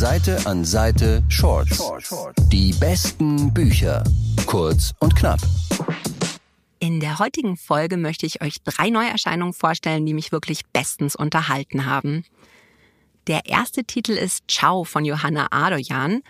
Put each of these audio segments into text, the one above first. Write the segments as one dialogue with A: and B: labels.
A: Seite an Seite Shorts. Die besten Bücher. Kurz und knapp.
B: In der heutigen Folge möchte ich euch drei Neuerscheinungen vorstellen, die mich wirklich bestens unterhalten haben. Der erste Titel ist Ciao von Johanna Adoyan.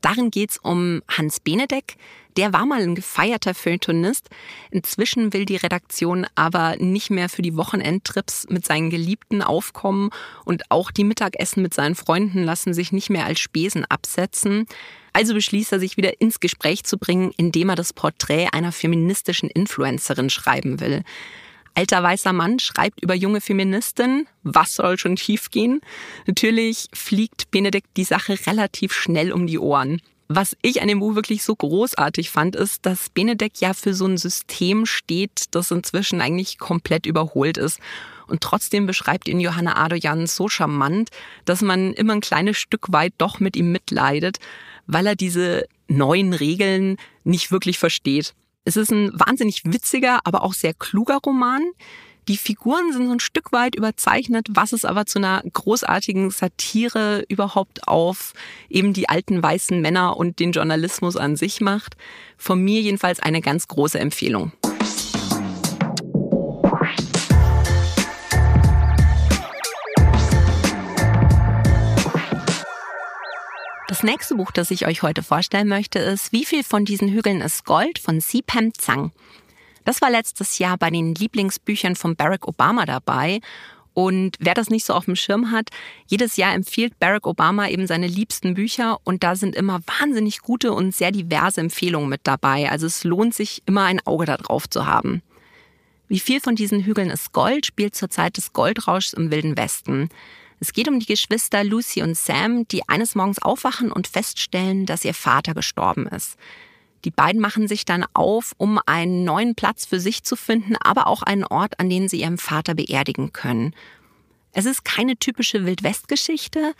B: Darin geht es um Hans Benedek. Der war mal ein gefeierter Feuilletonist. Inzwischen will die Redaktion aber nicht mehr für die Wochenendtrips mit seinen Geliebten aufkommen und auch die Mittagessen mit seinen Freunden lassen sich nicht mehr als Spesen absetzen. Also beschließt er sich wieder ins Gespräch zu bringen, indem er das Porträt einer feministischen Influencerin schreiben will. Alter weißer Mann schreibt über junge Feministinnen. Was soll schon schiefgehen? Natürlich fliegt Benedikt die Sache relativ schnell um die Ohren. Was ich an dem Buch wirklich so großartig fand, ist, dass Benedek ja für so ein System steht, das inzwischen eigentlich komplett überholt ist. Und trotzdem beschreibt ihn Johanna Adoyan so charmant, dass man immer ein kleines Stück weit doch mit ihm mitleidet, weil er diese neuen Regeln nicht wirklich versteht. Es ist ein wahnsinnig witziger, aber auch sehr kluger Roman. Die Figuren sind so ein Stück weit überzeichnet, was es aber zu einer großartigen Satire überhaupt auf eben die alten weißen Männer und den Journalismus an sich macht. Von mir jedenfalls eine ganz große Empfehlung. Das nächste Buch, das ich euch heute vorstellen möchte, ist Wie viel von diesen Hügeln ist Gold von Sipam Zhang. Das war letztes Jahr bei den Lieblingsbüchern von Barack Obama dabei. Und wer das nicht so auf dem Schirm hat, jedes Jahr empfiehlt Barack Obama eben seine liebsten Bücher und da sind immer wahnsinnig gute und sehr diverse Empfehlungen mit dabei. Also es lohnt sich immer ein Auge darauf zu haben. Wie viel von diesen Hügeln ist Gold, spielt zur Zeit des Goldrauschs im Wilden Westen. Es geht um die Geschwister Lucy und Sam, die eines Morgens aufwachen und feststellen, dass ihr Vater gestorben ist. Die beiden machen sich dann auf, um einen neuen Platz für sich zu finden, aber auch einen Ort, an dem sie ihren Vater beerdigen können. Es ist keine typische Wildwest-Geschichte.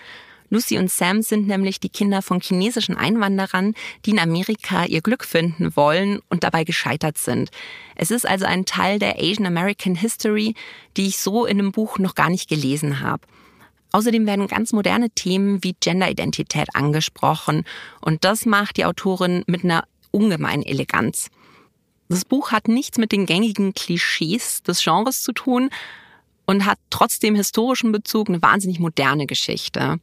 B: Lucy und Sam sind nämlich die Kinder von chinesischen Einwanderern, die in Amerika ihr Glück finden wollen und dabei gescheitert sind. Es ist also ein Teil der Asian American History, die ich so in einem Buch noch gar nicht gelesen habe. Außerdem werden ganz moderne Themen wie Genderidentität angesprochen und das macht die Autorin mit einer ungemeinen Eleganz. Das Buch hat nichts mit den gängigen Klischees des Genres zu tun und hat trotzdem historischen Bezug eine wahnsinnig moderne Geschichte.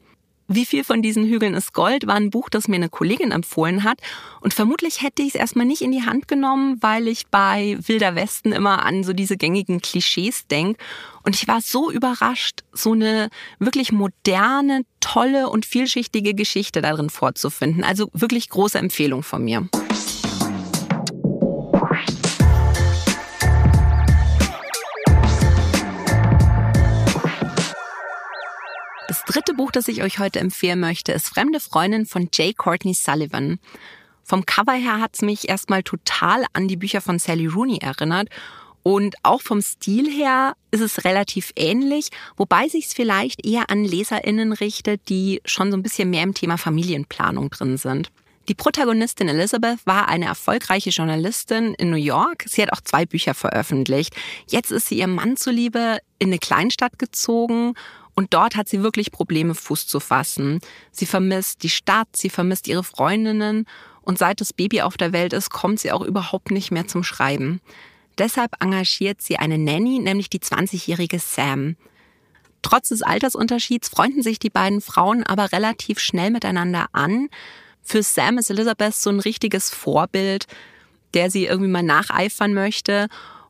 B: Wie viel von diesen Hügeln ist Gold war ein Buch, das mir eine Kollegin empfohlen hat. Und vermutlich hätte ich es erstmal nicht in die Hand genommen, weil ich bei Wilder Westen immer an so diese gängigen Klischees denke. Und ich war so überrascht, so eine wirklich moderne, tolle und vielschichtige Geschichte darin vorzufinden. Also wirklich große Empfehlung von mir. Das dritte Buch, das ich euch heute empfehlen möchte, ist Fremde Freundin von J. Courtney Sullivan. Vom Cover her hat es mich erstmal total an die Bücher von Sally Rooney erinnert. Und auch vom Stil her ist es relativ ähnlich, wobei sich es vielleicht eher an LeserInnen richtet, die schon so ein bisschen mehr im Thema Familienplanung drin sind. Die Protagonistin Elizabeth war eine erfolgreiche Journalistin in New York. Sie hat auch zwei Bücher veröffentlicht. Jetzt ist sie ihrem Mann zuliebe in eine Kleinstadt gezogen und dort hat sie wirklich Probleme, Fuß zu fassen. Sie vermisst die Stadt, sie vermisst ihre Freundinnen und seit das Baby auf der Welt ist, kommt sie auch überhaupt nicht mehr zum Schreiben. Deshalb engagiert sie eine Nanny, nämlich die 20-jährige Sam. Trotz des Altersunterschieds freunden sich die beiden Frauen aber relativ schnell miteinander an. Für Sam ist Elizabeth so ein richtiges Vorbild, der sie irgendwie mal nacheifern möchte.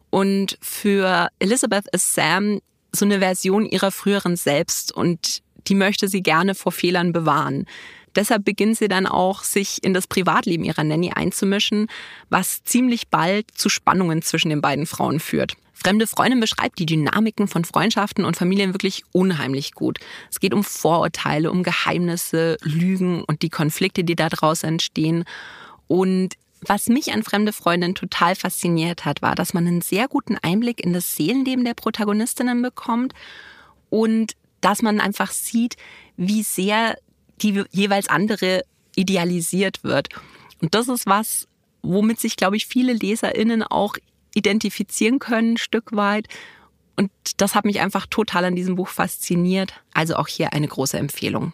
B: Und für Elizabeth ist Sam so eine Version ihrer früheren selbst und die möchte sie gerne vor Fehlern bewahren. Deshalb beginnt sie dann auch, sich in das Privatleben ihrer Nanny einzumischen, was ziemlich bald zu Spannungen zwischen den beiden Frauen führt. Fremde Freundin beschreibt die Dynamiken von Freundschaften und Familien wirklich unheimlich gut. Es geht um Vorurteile, um Geheimnisse, Lügen und die Konflikte, die daraus entstehen. Und was mich an Fremde Freundin total fasziniert hat, war, dass man einen sehr guten Einblick in das Seelenleben der Protagonistinnen bekommt und dass man einfach sieht, wie sehr die jeweils andere idealisiert wird. Und das ist was, womit sich, glaube ich, viele LeserInnen auch identifizieren können, ein Stück weit. Und das hat mich einfach total an diesem Buch fasziniert. Also auch hier eine große Empfehlung.